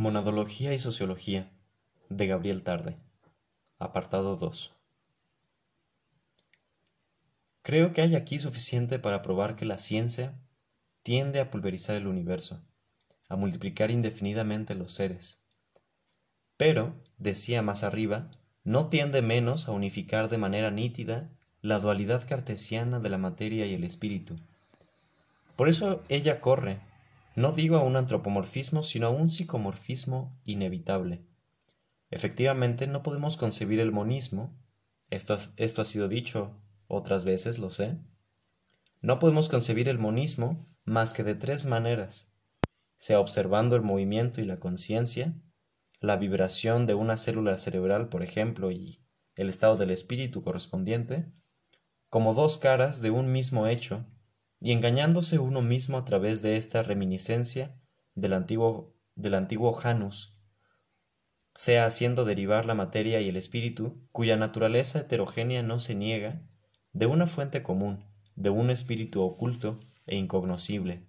Monadología y Sociología de Gabriel Tarde. Apartado 2. Creo que hay aquí suficiente para probar que la ciencia tiende a pulverizar el universo, a multiplicar indefinidamente los seres. Pero, decía más arriba, no tiende menos a unificar de manera nítida la dualidad cartesiana de la materia y el espíritu. Por eso ella corre, no digo a un antropomorfismo, sino a un psicomorfismo inevitable. Efectivamente, no podemos concebir el monismo, esto, esto ha sido dicho otras veces, lo sé, no podemos concebir el monismo más que de tres maneras, sea observando el movimiento y la conciencia, la vibración de una célula cerebral, por ejemplo, y el estado del espíritu correspondiente, como dos caras de un mismo hecho, y engañándose uno mismo a través de esta reminiscencia del antiguo, del antiguo Janus, sea haciendo derivar la materia y el espíritu, cuya naturaleza heterogénea no se niega, de una fuente común, de un espíritu oculto e incognoscible,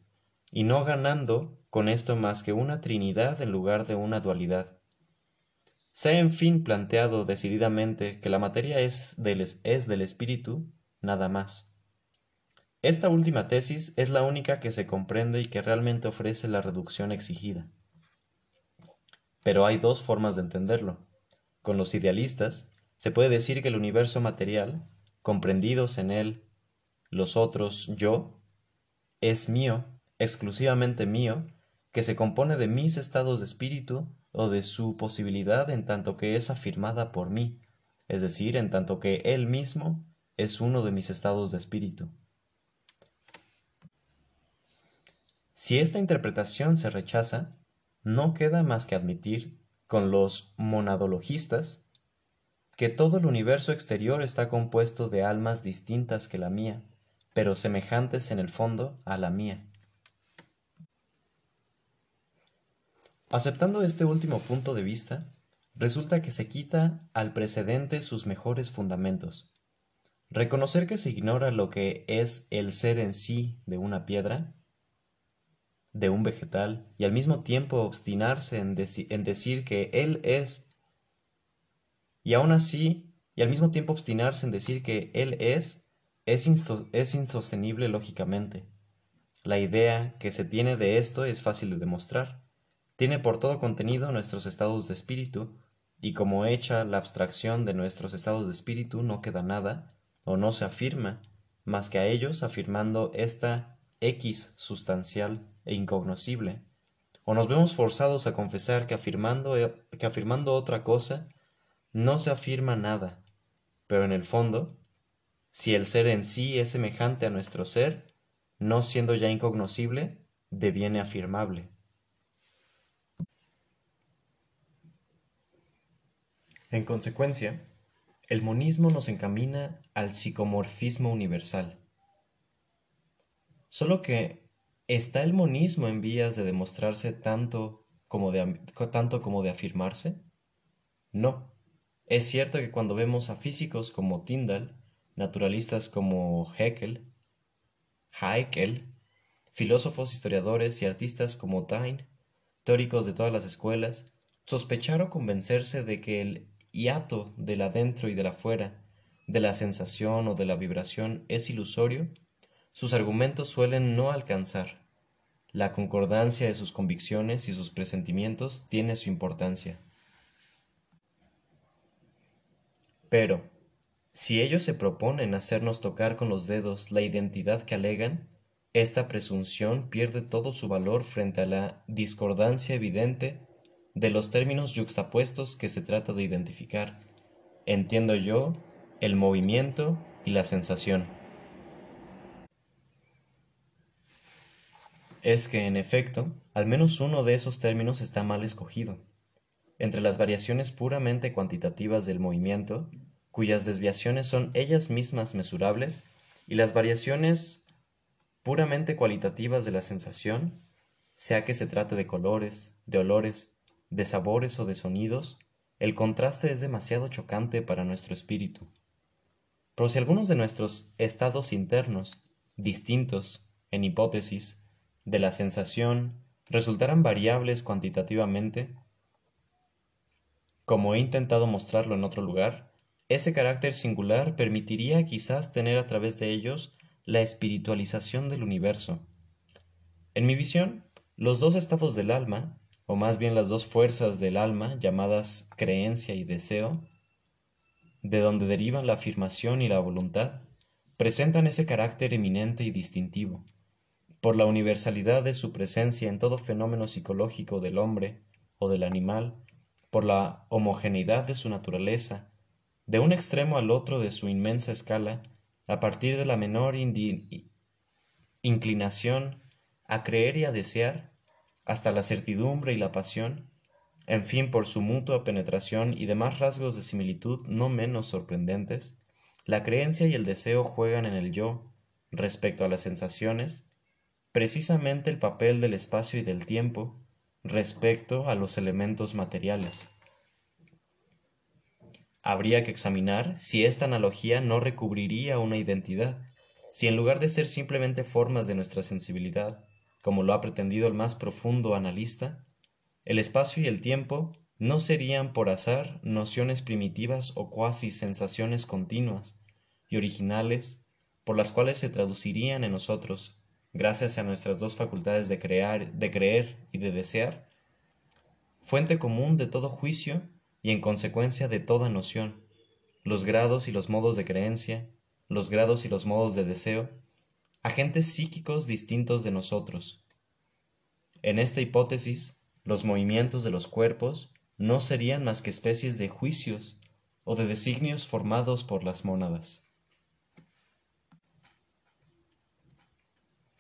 y no ganando con esto más que una trinidad en lugar de una dualidad, se ha en fin planteado decididamente que la materia es del, es del espíritu, nada más. Esta última tesis es la única que se comprende y que realmente ofrece la reducción exigida. Pero hay dos formas de entenderlo. Con los idealistas, se puede decir que el universo material, comprendidos en él los otros yo, es mío, exclusivamente mío, que se compone de mis estados de espíritu o de su posibilidad en tanto que es afirmada por mí, es decir, en tanto que Él mismo es uno de mis estados de espíritu. Si esta interpretación se rechaza, no queda más que admitir, con los monadologistas, que todo el universo exterior está compuesto de almas distintas que la mía, pero semejantes en el fondo a la mía. Aceptando este último punto de vista, resulta que se quita al precedente sus mejores fundamentos. Reconocer que se ignora lo que es el ser en sí de una piedra, de un vegetal, y al mismo tiempo obstinarse en, decir que él es, y aún así, y al mismo tiempo obstinarse en decir que él es, es, es insostenible lógicamente. La idea que se tiene de esto es fácil de demostrar tiene por todo contenido nuestros estados de espíritu, y como hecha la abstracción de nuestros estados de espíritu no queda nada, o no se afirma, más que a ellos afirmando esta X sustancial e incognoscible, o nos vemos forzados a confesar que afirmando, que afirmando otra cosa no se afirma nada, pero en el fondo, si el ser en sí es semejante a nuestro ser, no siendo ya incognoscible, deviene afirmable. En consecuencia, el monismo nos encamina al psicomorfismo universal. Solo que ¿está el monismo en vías de demostrarse tanto como de, tanto como de afirmarse? No. Es cierto que cuando vemos a físicos como Tyndall, naturalistas como Haeckel, Haeckel, filósofos, historiadores y artistas como Taine, teóricos de todas las escuelas, sospechar o convencerse de que el hiato del adentro y del afuera, de la sensación o de la vibración es ilusorio, sus argumentos suelen no alcanzar. La concordancia de sus convicciones y sus presentimientos tiene su importancia. Pero, si ellos se proponen hacernos tocar con los dedos la identidad que alegan, esta presunción pierde todo su valor frente a la discordancia evidente de los términos yuxtapuestos que se trata de identificar. Entiendo yo el movimiento y la sensación. Es que, en efecto, al menos uno de esos términos está mal escogido. Entre las variaciones puramente cuantitativas del movimiento, cuyas desviaciones son ellas mismas mesurables, y las variaciones puramente cualitativas de la sensación, sea que se trate de colores, de olores, de sabores o de sonidos, el contraste es demasiado chocante para nuestro espíritu. Pero si algunos de nuestros estados internos, distintos, en hipótesis, de la sensación, resultaran variables cuantitativamente, como he intentado mostrarlo en otro lugar, ese carácter singular permitiría quizás tener a través de ellos la espiritualización del universo. En mi visión, los dos estados del alma, o más bien las dos fuerzas del alma llamadas creencia y deseo, de donde derivan la afirmación y la voluntad, presentan ese carácter eminente y distintivo, por la universalidad de su presencia en todo fenómeno psicológico del hombre o del animal, por la homogeneidad de su naturaleza, de un extremo al otro de su inmensa escala, a partir de la menor inclinación a creer y a desear, hasta la certidumbre y la pasión, en fin, por su mutua penetración y demás rasgos de similitud no menos sorprendentes, la creencia y el deseo juegan en el yo, respecto a las sensaciones, precisamente el papel del espacio y del tiempo respecto a los elementos materiales. Habría que examinar si esta analogía no recubriría una identidad, si en lugar de ser simplemente formas de nuestra sensibilidad, como lo ha pretendido el más profundo analista, el espacio y el tiempo no serían por azar nociones primitivas o cuasi sensaciones continuas y originales por las cuales se traducirían en nosotros, gracias a nuestras dos facultades de crear, de creer y de desear, fuente común de todo juicio y en consecuencia de toda noción, los grados y los modos de creencia, los grados y los modos de deseo, agentes psíquicos distintos de nosotros. En esta hipótesis, los movimientos de los cuerpos no serían más que especies de juicios o de designios formados por las mónadas.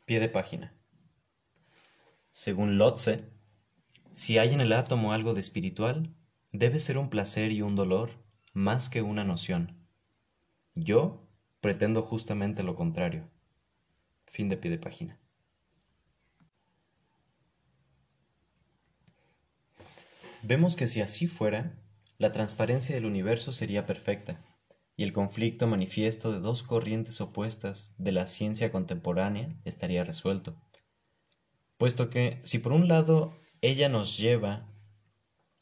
Pie de página. Según Lotze, si hay en el átomo algo de espiritual, debe ser un placer y un dolor más que una noción. Yo pretendo justamente lo contrario. Fin de pie de página. Vemos que si así fuera, la transparencia del universo sería perfecta, y el conflicto manifiesto de dos corrientes opuestas de la ciencia contemporánea estaría resuelto. Puesto que, si por un lado ella nos lleva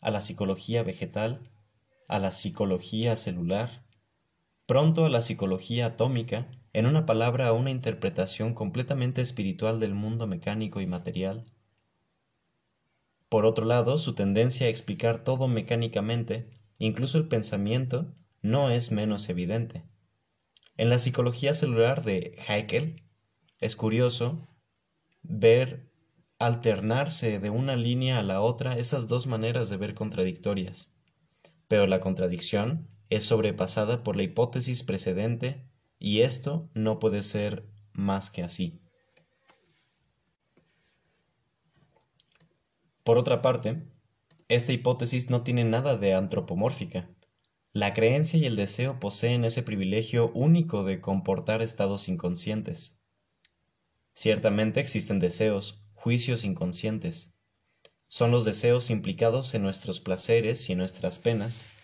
a la psicología vegetal, a la psicología celular, pronto a la psicología atómica, en una palabra a una interpretación completamente espiritual del mundo mecánico y material, por otro lado, su tendencia a explicar todo mecánicamente, incluso el pensamiento, no es menos evidente. En la psicología celular de Haeckel, es curioso ver alternarse de una línea a la otra esas dos maneras de ver contradictorias. Pero la contradicción es sobrepasada por la hipótesis precedente y esto no puede ser más que así. Por otra parte, esta hipótesis no tiene nada de antropomórfica. La creencia y el deseo poseen ese privilegio único de comportar estados inconscientes. Ciertamente existen deseos, juicios inconscientes. Son los deseos implicados en nuestros placeres y en nuestras penas,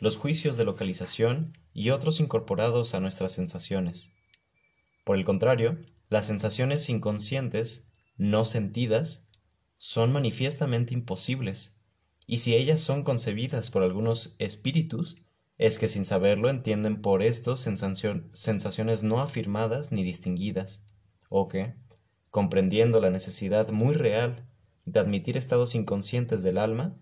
los juicios de localización y otros incorporados a nuestras sensaciones. Por el contrario, las sensaciones inconscientes, no sentidas, son manifiestamente imposibles, y si ellas son concebidas por algunos espíritus, es que sin saberlo entienden por esto sensaciones no afirmadas ni distinguidas, o que, comprendiendo la necesidad muy real de admitir estados inconscientes del alma,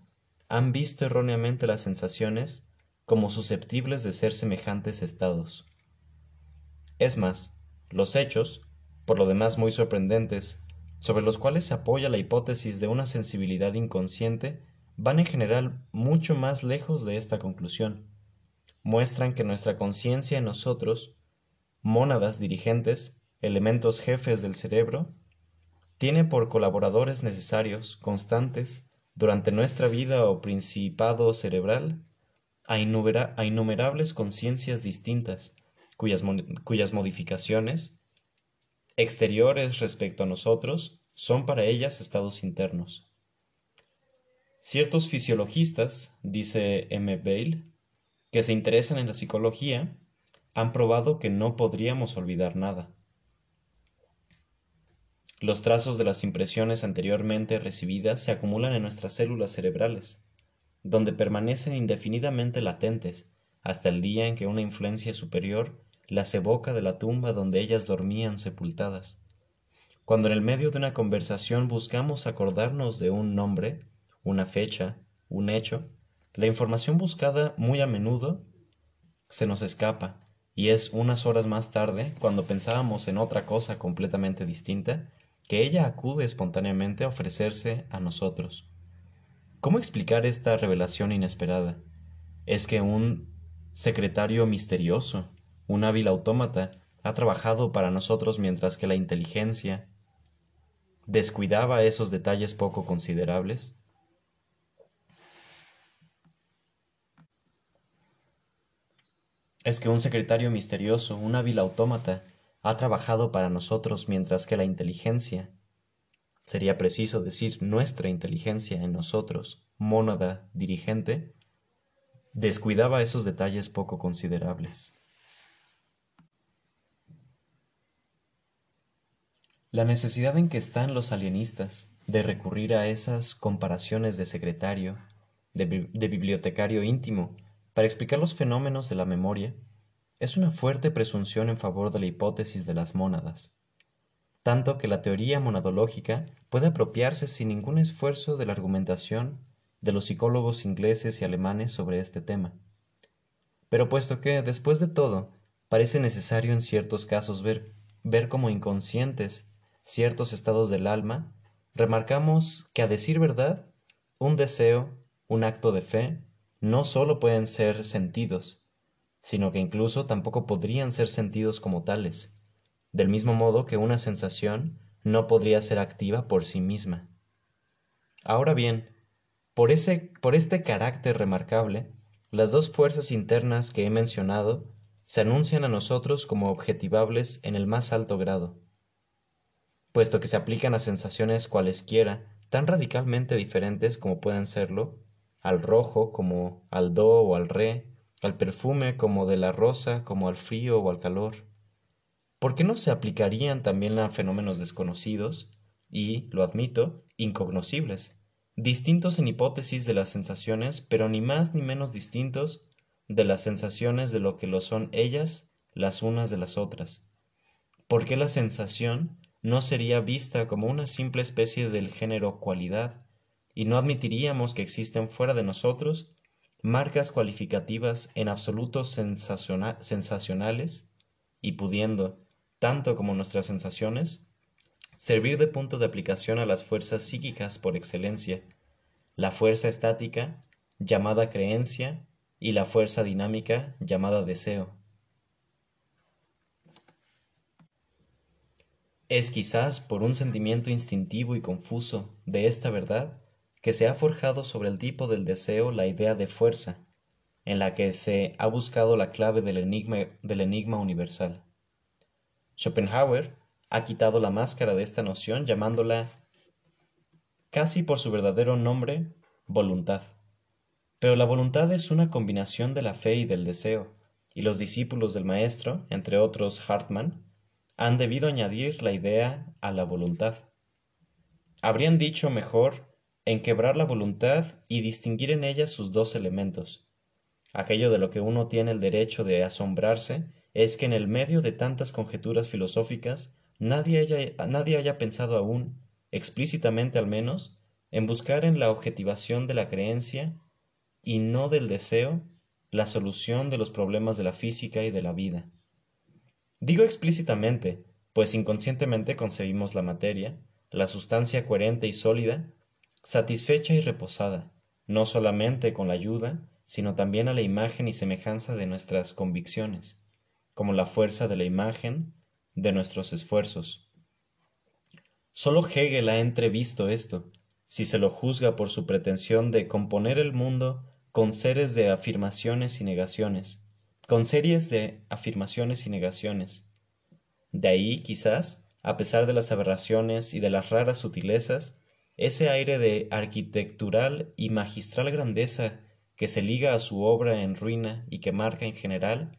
han visto erróneamente las sensaciones como susceptibles de ser semejantes estados. Es más, los hechos, por lo demás muy sorprendentes, sobre los cuales se apoya la hipótesis de una sensibilidad inconsciente van en general mucho más lejos de esta conclusión. Muestran que nuestra conciencia en nosotros, mónadas dirigentes, elementos jefes del cerebro, tiene por colaboradores necesarios, constantes, durante nuestra vida o principado cerebral, a, innumerables conciencias distintas, cuyas, cuyas modificaciones, exteriores respecto a nosotros son para ellas estados internos. Ciertos fisiologistas, dice M. Bale, que se interesan en la psicología, han probado que no podríamos olvidar nada. Los trazos de las impresiones anteriormente recibidas se acumulan en nuestras células cerebrales, donde permanecen indefinidamente latentes hasta el día en que una influencia superior las evoca de la tumba donde ellas dormían sepultadas. Cuando en el medio de una conversación buscamos acordarnos de un nombre, una fecha, un hecho, la información buscada muy a menudo se nos escapa, y es unas horas más tarde, cuando pensábamos en otra cosa completamente distinta, que ella acude espontáneamente a ofrecerse a nosotros. ¿Cómo explicar esta revelación inesperada? ¿Es que un secretario misterioso, un hábil autómata, ha trabajado para nosotros mientras que la inteligencia descuidaba esos detalles poco considerables? ¿Es que un secretario misterioso, un hábil autómata, ha trabajado para nosotros mientras que la inteligencia, sería preciso decir nuestra inteligencia en nosotros, mónada dirigente, descuidaba esos detalles poco considerables. La necesidad en que están los alienistas de recurrir a esas comparaciones de secretario, de, bibliotecario íntimo, para explicar los fenómenos de la memoria, es una fuerte presunción en favor de la hipótesis de las mónadas, tanto que la teoría monadológica puede apropiarse sin ningún esfuerzo de la argumentación de los psicólogos ingleses y alemanes sobre este tema. Pero puesto que, después de todo, parece necesario en ciertos casos ver, ver como inconscientes ciertos estados del alma, remarcamos que a decir verdad, un deseo, un acto de fe, no sólo pueden ser sentidos, sino que incluso tampoco podrían ser sentidos como tales, del mismo modo que una sensación no podría ser activa por sí misma. Ahora bien, por, ese, por este carácter remarcable, las dos fuerzas internas que he mencionado se anuncian a nosotros como objetivables en el más alto grado, puesto que se aplican a sensaciones cualesquiera tan radicalmente diferentes como pueden serlo, al rojo como al do o al re, al perfume como de la rosa, como al frío o al calor. ¿Por qué no se aplicarían también a fenómenos desconocidos y, lo admito, incognoscibles, distintos en hipótesis de las sensaciones, pero ni más ni menos distintos de las sensaciones de lo que lo son ellas las unas de las otras? ¿Por qué la sensación no sería vista como una simple especie del género cualidad, y no admitiríamos que existen fuera de nosotros marcas cualificativas en absoluto sensacionales y pudiendo, tanto como nuestras sensaciones, servir de punto de aplicación a las fuerzas psíquicas por excelencia, la fuerza estática, llamada creencia, y la fuerza dinámica, llamada deseo. Es quizás por un sentimiento instintivo y confuso de esta verdad que se ha forjado sobre el tipo del deseo la idea de fuerza, en la que se ha buscado la clave del enigma, del enigma universal. Schopenhauer ha quitado la máscara de esta noción llamándola casi por su verdadero nombre voluntad. Pero la voluntad es una combinación de la fe y del deseo, y los discípulos del maestro, entre otros Hartmann, han debido añadir la idea a la voluntad. Habrían dicho mejor en quebrar la voluntad y distinguir en ella sus dos elementos. Aquello de lo que uno tiene el derecho de asombrarse es que en el medio de tantas conjeturas filosóficas nadie haya, nadie haya pensado aún, explícitamente al menos, en buscar en la objetivación de la creencia y no del deseo la solución de los problemas de la física y de la vida. Digo explícitamente, pues inconscientemente concebimos la materia, la sustancia coherente y sólida, satisfecha y reposada, no solamente con la ayuda, sino también a la imagen y semejanza de nuestras convicciones, como la fuerza de la imagen de nuestros esfuerzos. Solo Hegel ha entrevisto esto, si se lo juzga por su pretensión de componer el mundo con seres de afirmaciones y negaciones, con series de afirmaciones y negaciones. De ahí, quizás, a pesar de las aberraciones y de las raras sutilezas, ese aire de arquitectural y magistral grandeza que se liga a su obra en ruina y que marca en general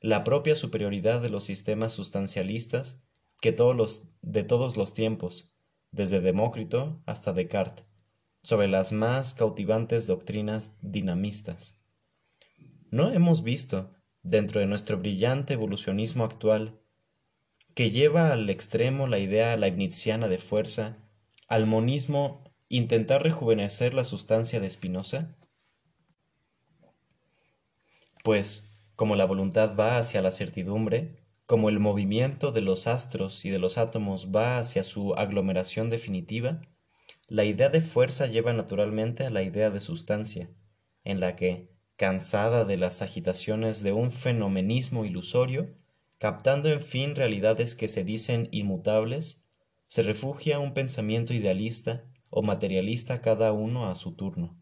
la propia superioridad de los sistemas sustancialistas que todos los, de todos los tiempos, desde Demócrito hasta Descartes, sobre las más cautivantes doctrinas dinamistas. No hemos visto, dentro de nuestro brillante evolucionismo actual, que lleva al extremo la idea leibniziana de fuerza, al monismo intentar rejuvenecer la sustancia de Spinoza? Pues, como la voluntad va hacia la certidumbre, como el movimiento de los astros y de los átomos va hacia su aglomeración definitiva, la idea de fuerza lleva naturalmente a la idea de sustancia, en la que, cansada de las agitaciones de un fenomenismo ilusorio, captando en fin realidades que se dicen inmutables, se refugia un pensamiento idealista o materialista cada uno a su turno.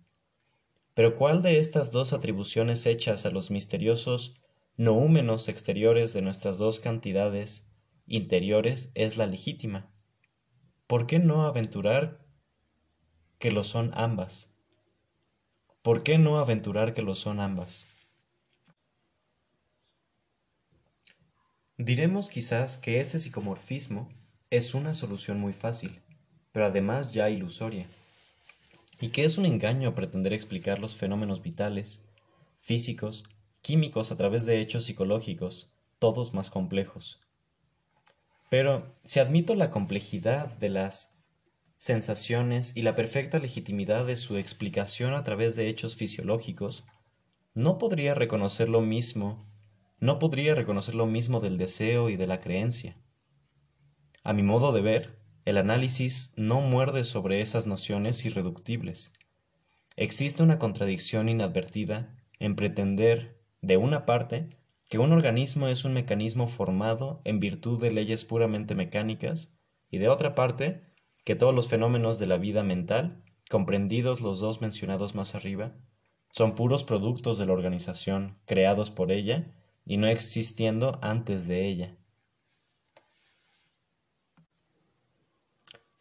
Pero ¿cuál de estas dos atribuciones hechas a los misteriosos noúmenos exteriores de nuestras dos cantidades interiores es la legítima? ¿Por qué no aventurar que lo son ambas? ¿Por qué no aventurar que lo son ambas? Diremos quizás que ese psicomorfismo es una solución muy fácil, pero además ya ilusoria y que es un engaño pretender explicar los fenómenos vitales, físicos, químicos a través de hechos psicológicos, todos más complejos. Pero si admito la complejidad de las sensaciones y la perfecta legitimidad de su explicación a través de hechos fisiológicos, no podría reconocer lo mismo, no podría reconocer lo mismo del deseo y de la creencia. A mi modo de ver, el análisis no muerde sobre esas nociones irreductibles. Existe una contradicción inadvertida en pretender, de una parte, que un organismo es un mecanismo formado en virtud de leyes puramente mecánicas, y de otra parte, que todos los fenómenos de la vida mental, comprendidos los dos mencionados más arriba, son puros productos de la organización, creados por ella y no existiendo antes de ella.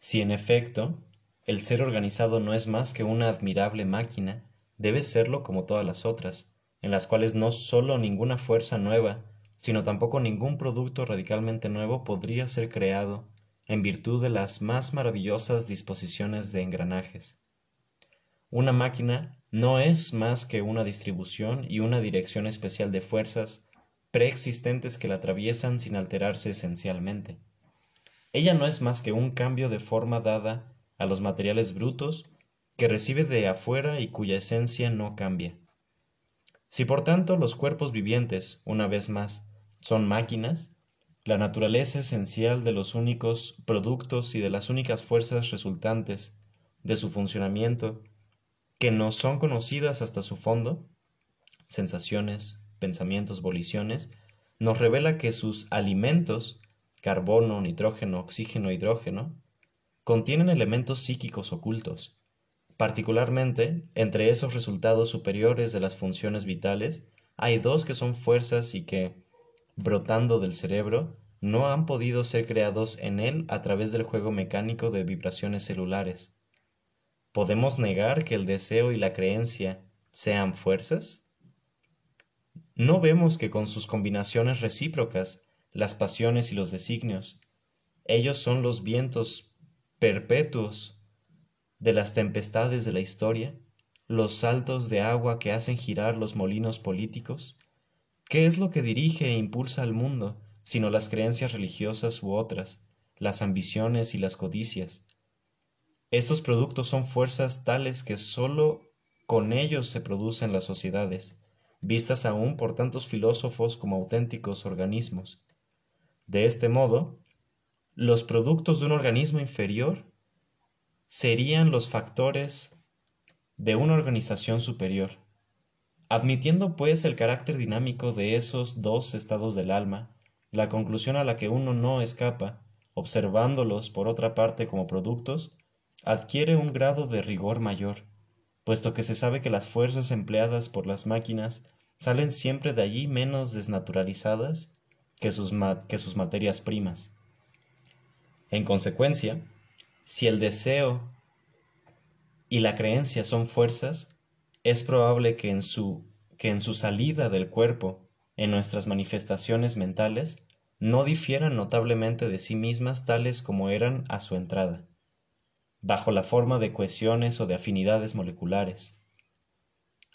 Si en efecto el ser organizado no es más que una admirable máquina, debe serlo como todas las otras, en las cuales no sólo ninguna fuerza nueva, sino tampoco ningún producto radicalmente nuevo podría ser creado en virtud de las más maravillosas disposiciones de engranajes. Una máquina no es más que una distribución y una dirección especial de fuerzas preexistentes que la atraviesan sin alterarse esencialmente. Ella no es más que un cambio de forma dada a los materiales brutos que recibe de afuera y cuya esencia no cambia. Si por tanto los cuerpos vivientes, una vez más, son máquinas, la naturaleza esencial de los únicos productos y de las únicas fuerzas resultantes de su funcionamiento, que no son conocidas hasta su fondo, sensaciones, pensamientos, voliciones, nos revela que sus alimentos carbono, nitrógeno, oxígeno, hidrógeno, contienen elementos psíquicos ocultos. Particularmente, entre esos resultados superiores de las funciones vitales, hay dos que son fuerzas y que, brotando del cerebro, no han podido ser creados en él a través del juego mecánico de vibraciones celulares. ¿Podemos negar que el deseo y la creencia sean fuerzas? ¿No vemos que con sus combinaciones recíprocas las pasiones y los designios. Ellos son los vientos perpetuos de las tempestades de la historia, los saltos de agua que hacen girar los molinos políticos. ¿Qué es lo que dirige e impulsa al mundo, sino las creencias religiosas u otras, las ambiciones y las codicias? Estos productos son fuerzas tales que sólo con ellos se producen las sociedades, vistas aún por tantos filósofos como auténticos organismos. De este modo, los productos de un organismo inferior serían los factores de una organización superior. Admitiendo pues el carácter dinámico de esos dos estados del alma, la conclusión a la que uno no escapa, observándolos por otra parte como productos, adquiere un grado de rigor mayor, puesto que se sabe que las fuerzas empleadas por las máquinas salen siempre de allí menos desnaturalizadas que sus, que sus materias primas. En consecuencia, si el deseo y la creencia son fuerzas, es probable que en su, que en su salida del cuerpo, en nuestras manifestaciones mentales, no difieran notablemente de sí mismas tales como eran a su entrada, bajo la forma de cohesiones o de afinidades moleculares.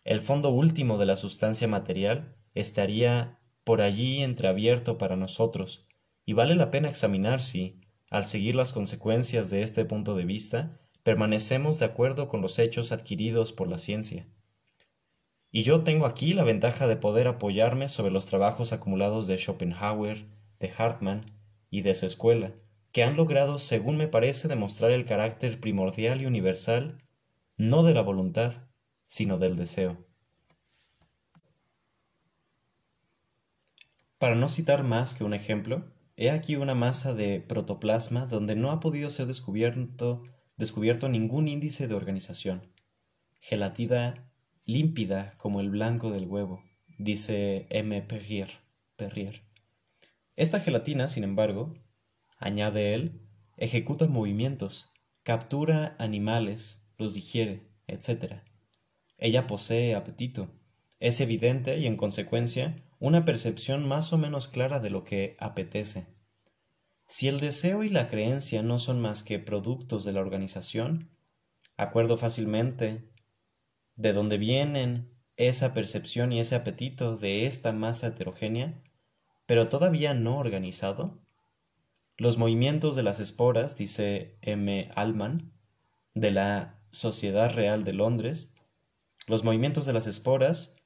El fondo último de la sustancia material estaría por allí entreabierto para nosotros, y vale la pena examinar si, al seguir las consecuencias de este punto de vista, permanecemos de acuerdo con los hechos adquiridos por la ciencia. Y yo tengo aquí la ventaja de poder apoyarme sobre los trabajos acumulados de Schopenhauer, de Hartmann y de su escuela, que han logrado, según me parece, demostrar el carácter primordial y universal no de la voluntad, sino del deseo. Para no citar más que un ejemplo, he aquí una masa de protoplasma donde no ha podido ser descubierto, descubierto ningún índice de organización. Gelatina límpida como el blanco del huevo, dice M. Perrier. Perrier. Esta gelatina, sin embargo, añade él, ejecuta movimientos, captura animales, los digiere, etc. Ella posee apetito. Es evidente y en consecuencia una percepción más o menos clara de lo que apetece. Si el deseo y la creencia no son más que productos de la organización, acuerdo fácilmente de dónde vienen esa percepción y ese apetito de esta masa heterogénea pero todavía no organizado? Los movimientos de las esporas, dice M. Allman, de la Sociedad Real de Londres, los movimientos de las esporas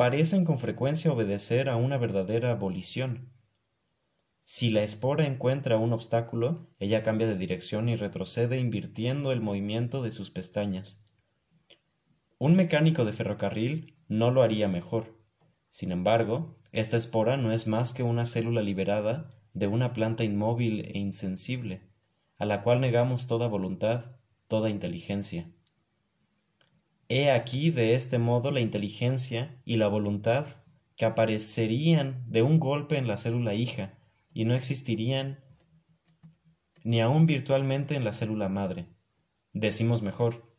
parecen con frecuencia obedecer a una verdadera abolición. Si la espora encuentra un obstáculo, ella cambia de dirección y retrocede invirtiendo el movimiento de sus pestañas. Un mecánico de ferrocarril no lo haría mejor. Sin embargo, esta espora no es más que una célula liberada de una planta inmóvil e insensible, a la cual negamos toda voluntad, toda inteligencia. He aquí de este modo la inteligencia y la voluntad que aparecerían de un golpe en la célula hija y no existirían ni aun virtualmente en la célula madre. Decimos mejor,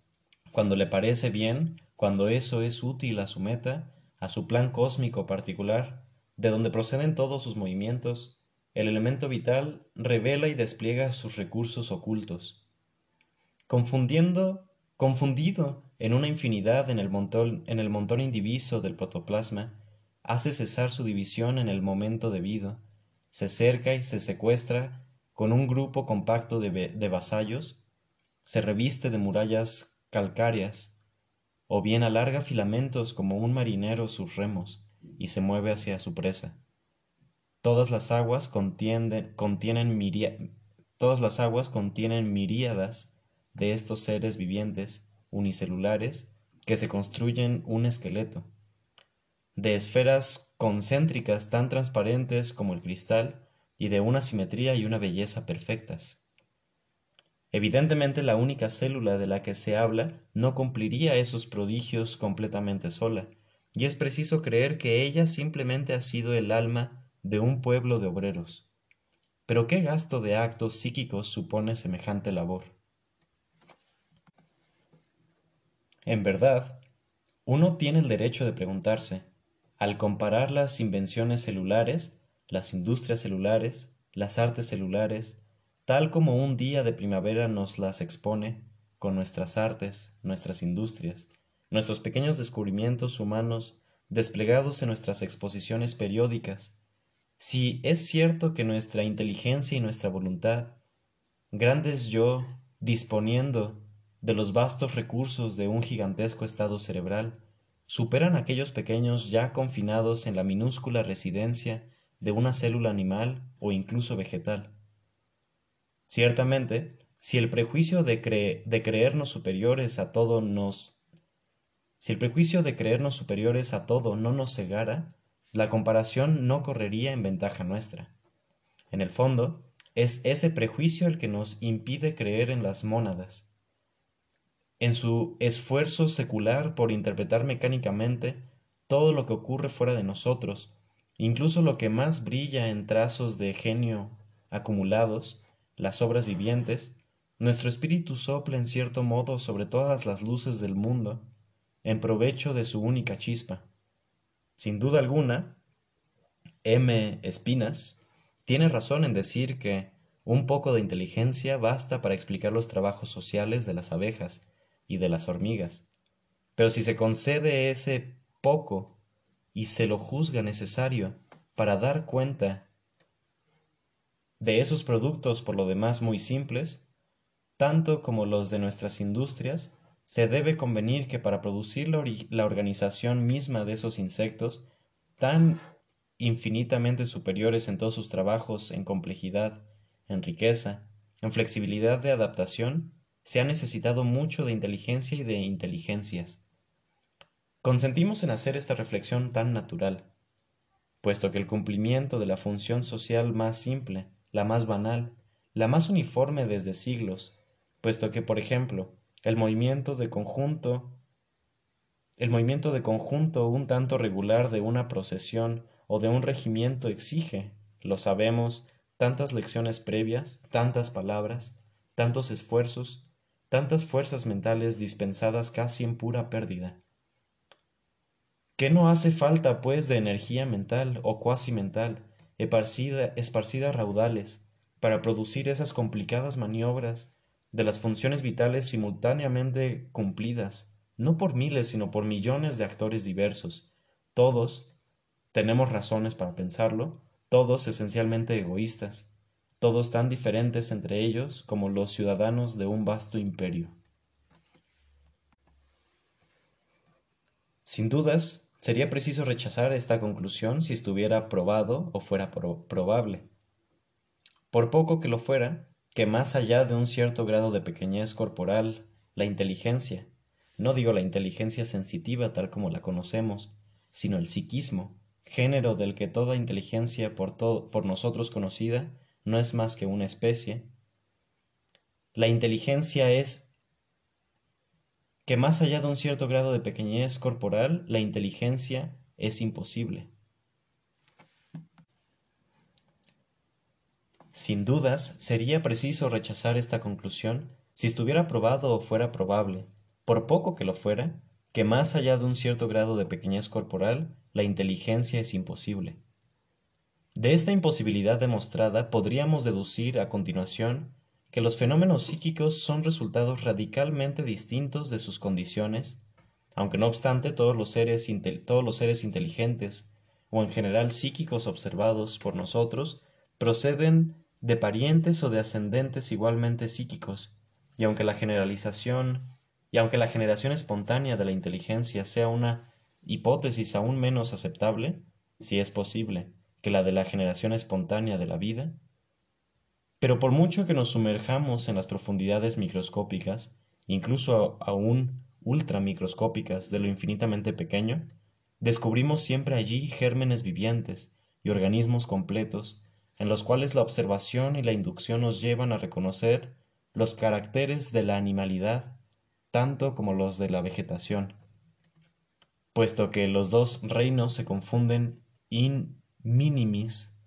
cuando le parece bien, cuando eso es útil a su meta, a su plan cósmico particular, de donde proceden todos sus movimientos, el elemento vital revela y despliega sus recursos ocultos. Confundiendo, confundido en una infinidad en el montón, en el montón indiviso del protoplasma, hace cesar su división en el momento debido, se cerca y se secuestra con un grupo compacto de, de vasallos, se reviste de murallas calcáreas, o bien alarga filamentos como un marinero sus remos y se mueve hacia su presa. Todas las aguas contienen, todas las aguas contienen miríadas de estos seres vivientes unicelulares que se construyen un esqueleto, de esferas concéntricas tan transparentes como el cristal y de una simetría y una belleza perfectas. Evidentemente la única célula de la que se habla no cumpliría esos prodigios completamente sola, y es preciso creer que ella simplemente ha sido el alma de un pueblo de obreros. Pero ¿qué gasto de actos psíquicos supone semejante labor? En verdad, uno tiene el derecho de preguntarse, al comparar las invenciones celulares, las industrias celulares, las artes celulares, tal como un día de primavera nos las expone con nuestras artes, nuestras industrias, nuestros pequeños descubrimientos humanos desplegados en nuestras exposiciones periódicas, si es cierto que nuestra inteligencia y nuestra voluntad, grandes yo, disponiendo de los vastos recursos de un gigantesco estado cerebral, superan aquellos pequeños ya confinados en la minúscula residencia de una célula animal o incluso vegetal. Ciertamente, si el prejuicio de, creernos superiores a todo nos si el prejuicio de creernos superiores a todo no nos cegara, la comparación no correría en ventaja nuestra. En el fondo, es ese prejuicio el que nos impide creer en las mónadas. En su esfuerzo secular por interpretar mecánicamente todo lo que ocurre fuera de nosotros, incluso lo que más brilla en trazos de genio acumulados, las obras vivientes, nuestro espíritu sopla en cierto modo sobre todas las luces del mundo, en provecho de su única chispa. Sin duda alguna, M. Espinas tiene razón en decir que un poco de inteligencia basta para explicar los trabajos sociales de las abejas y de las hormigas. Pero si se concede ese poco y se lo juzga necesario para dar cuenta de esos productos por lo demás muy simples, tanto como los de nuestras industrias, se debe convenir que para producir la, organización misma de esos insectos, tan infinitamente superiores en todos sus trabajos, en complejidad, en riqueza, en flexibilidad de adaptación, se ha necesitado mucho de inteligencia y de inteligencias. Consentimos en hacer esta reflexión tan natural, puesto que el cumplimiento de la función social más simple, la más banal, la más uniforme desde siglos, puesto que, por ejemplo, el movimiento de conjunto, el movimiento de conjunto un tanto regular de una procesión o de un regimiento exige, lo sabemos, tantas lecciones previas, tantas palabras, tantos esfuerzos, tantas fuerzas mentales dispensadas casi en pura pérdida. ¿Qué no hace falta, pues, de energía mental o cuasi mental, esparcida, esparcida raudales, para producir esas complicadas maniobras de las funciones vitales simultáneamente cumplidas, no por miles, sino por millones de actores diversos, todos, tenemos razones para pensarlo, todos esencialmente egoístas, todos tan diferentes entre ellos como los ciudadanos de un vasto imperio. Sin dudas, sería preciso rechazar esta conclusión si estuviera probado o fuera probable. Por poco que lo fuera, que más allá de un cierto grado de pequeñez corporal, la inteligencia, no digo la inteligencia sensitiva tal como la conocemos, sino el psiquismo, género del que toda inteligencia por, nosotros conocida no es más que una especie, la inteligencia es que más allá de un cierto grado de pequeñez corporal, la inteligencia es imposible. Sin dudas, sería preciso rechazar esta conclusión si estuviera probado o fuera probable, por poco que lo fuera, que más allá de un cierto grado de pequeñez corporal, la inteligencia es imposible. De esta imposibilidad demostrada podríamos deducir a continuación que los fenómenos psíquicos son resultados radicalmente distintos de sus condiciones, aunque no obstante todos los seres, todos los seres inteligentes o en general psíquicos observados por nosotros proceden de parientes o de ascendentes igualmente psíquicos, y aunque la generalización y aunque la generación espontánea de la inteligencia sea una hipótesis aún menos aceptable, si es posible, que la de la generación espontánea de la vida, pero por mucho que nos sumerjamos en las profundidades microscópicas, incluso aún ultramicroscópicas de lo infinitamente pequeño, descubrimos siempre allí gérmenes vivientes y organismos completos, en los cuales la observación y la inducción nos llevan a reconocer los caracteres de la animalidad tanto como los de la vegetación, puesto que los dos reinos se confunden in minimis.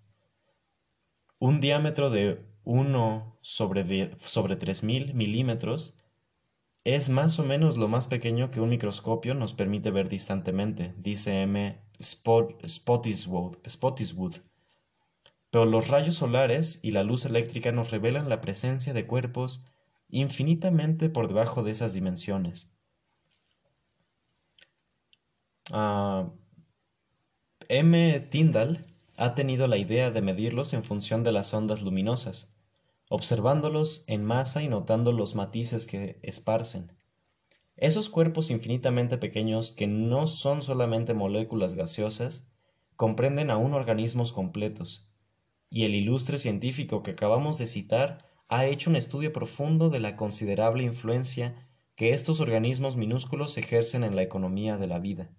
Un diámetro de 1 sobre, sobre 3000 milímetros es más o menos lo más pequeño que un microscopio nos permite ver distantemente, dice M. Spottiswood. Pero los rayos solares y la luz eléctrica nos revelan la presencia de cuerpos infinitamente por debajo de esas dimensiones. Ah, M. Tyndall ha tenido la idea de medirlos en función de las ondas luminosas, observándolos en masa y notando los matices que esparcen. Esos cuerpos infinitamente pequeños que no son solamente moléculas gaseosas, comprenden aún organismos completos, y el ilustre científico que acabamos de citar ha hecho un estudio profundo de la considerable influencia que estos organismos minúsculos ejercen en la economía de la vida.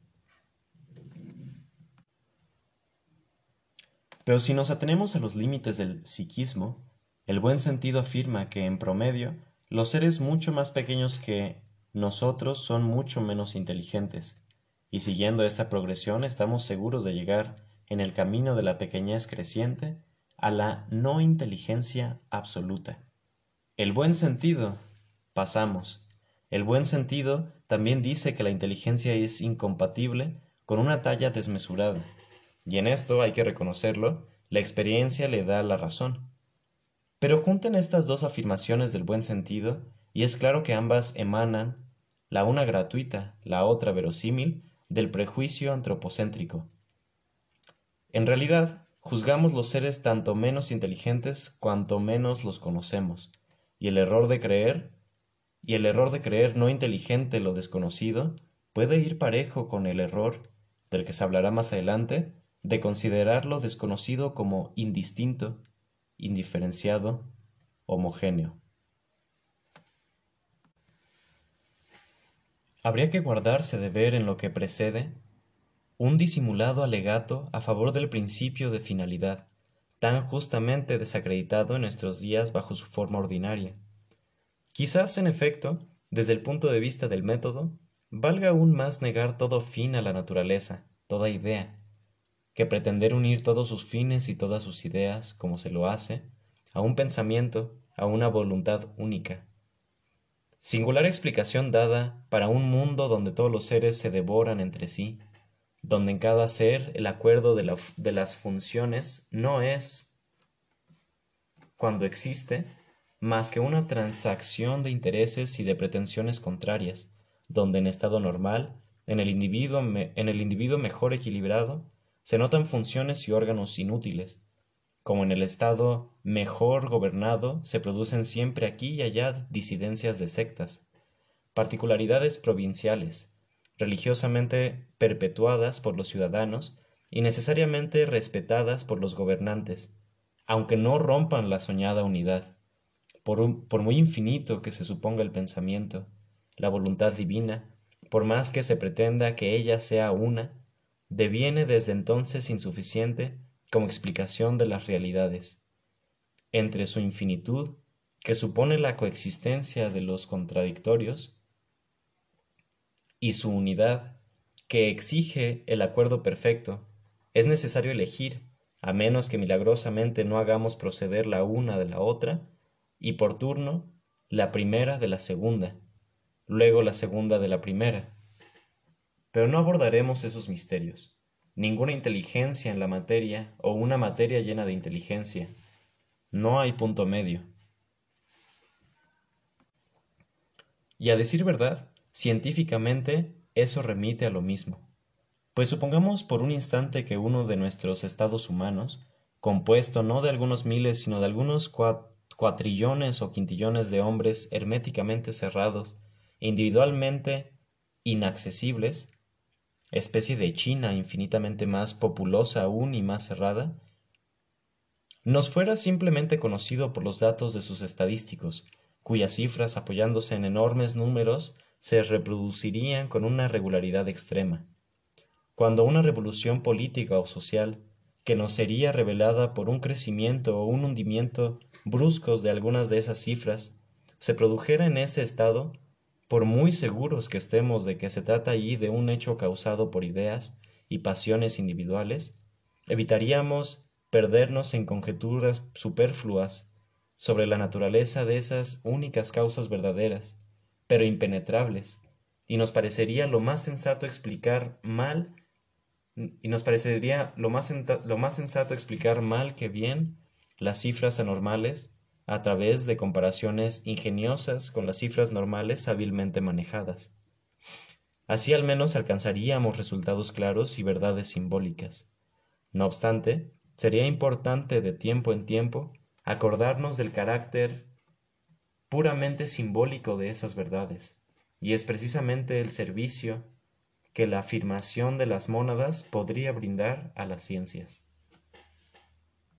Pero si nos atenemos a los límites del psiquismo, el buen sentido afirma que, en promedio, los seres mucho más pequeños que nosotros son mucho menos inteligentes, y siguiendo esta progresión estamos seguros de llegar, en el camino de la pequeñez creciente, a la no inteligencia absoluta. El buen sentido, pasamos. El buen sentido también dice que la inteligencia es incompatible con una talla desmesurada, y en esto hay que reconocerlo, la experiencia le da la razón. Pero junten estas dos afirmaciones del buen sentido, y es claro que ambas emanan, la una gratuita, la otra verosímil, del prejuicio antropocéntrico. En realidad, juzgamos los seres tanto menos inteligentes cuanto menos los conocemos, y el error de creer, y el error de creer no inteligente lo desconocido, puede ir parejo con el error, del que se hablará más adelante, de considerar lo desconocido como indistinto, indiferenciado, homogéneo. Habría que guardarse de ver en lo que precede un disimulado alegato a favor del principio de finalidad, tan justamente desacreditado en nuestros días bajo su forma ordinaria. Quizás, en efecto, desde el punto de vista del método, valga aún más negar todo fin a la naturaleza, toda idea, que pretender unir todos sus fines y todas sus ideas, como se lo hace, a un pensamiento, a una voluntad única. Singular explicación dada para un mundo donde todos los seres se devoran entre sí, donde en cada ser el acuerdo de, de las funciones no es, cuando existe, más que una transacción de intereses y de pretensiones contrarias, donde en estado normal, en el individuo, en el individuo mejor equilibrado, se notan funciones y órganos inútiles, como en el estado mejor gobernado se producen siempre aquí y allá disidencias de sectas, particularidades provinciales, religiosamente perpetuadas por los ciudadanos y necesariamente respetadas por los gobernantes, aunque no rompan la soñada unidad. Por, muy infinito que se suponga el pensamiento, la voluntad divina, por más que se pretenda que ella sea una, deviene desde entonces insuficiente como explicación de las realidades. Entre su infinitud, que supone la coexistencia de los contradictorios, y su unidad, que exige el acuerdo perfecto, es necesario elegir, a menos que milagrosamente no hagamos proceder la una de la otra, y por turno, la primera de la segunda, luego la segunda de la primera. Pero no abordaremos esos misterios ninguna inteligencia en la materia o una materia llena de inteligencia. No hay punto medio. Y a decir verdad, científicamente eso remite a lo mismo. Pues supongamos por un instante que uno de nuestros estados humanos, compuesto no de algunos miles, sino de algunos cuatrillones o quintillones de hombres herméticamente cerrados, individualmente inaccesibles, especie de China infinitamente más populosa aún y más cerrada, nos fuera simplemente conocido por los datos de sus estadísticos, cuyas cifras, apoyándose en enormes números, se reproducirían con una regularidad extrema. Cuando una revolución política o social, que nos sería revelada por un crecimiento o un hundimiento bruscos de algunas de esas cifras, se produjera en ese estado, por muy seguros que estemos de que se trata allí de un hecho causado por ideas y pasiones individuales, evitaríamos perdernos en conjeturas superfluas sobre la naturaleza de esas únicas causas verdaderas, pero impenetrables, y nos parecería lo más sensato explicar mal y nos parecería lo más, lo más sensato explicar mal que bien las cifras anormales a través de comparaciones ingeniosas con las cifras normales hábilmente manejadas. Así al menos alcanzaríamos resultados claros y verdades simbólicas. No obstante, sería importante de tiempo en tiempo acordarnos del carácter puramente simbólico de esas verdades, y es precisamente el servicio que la afirmación de las mónadas podría brindar a las ciencias.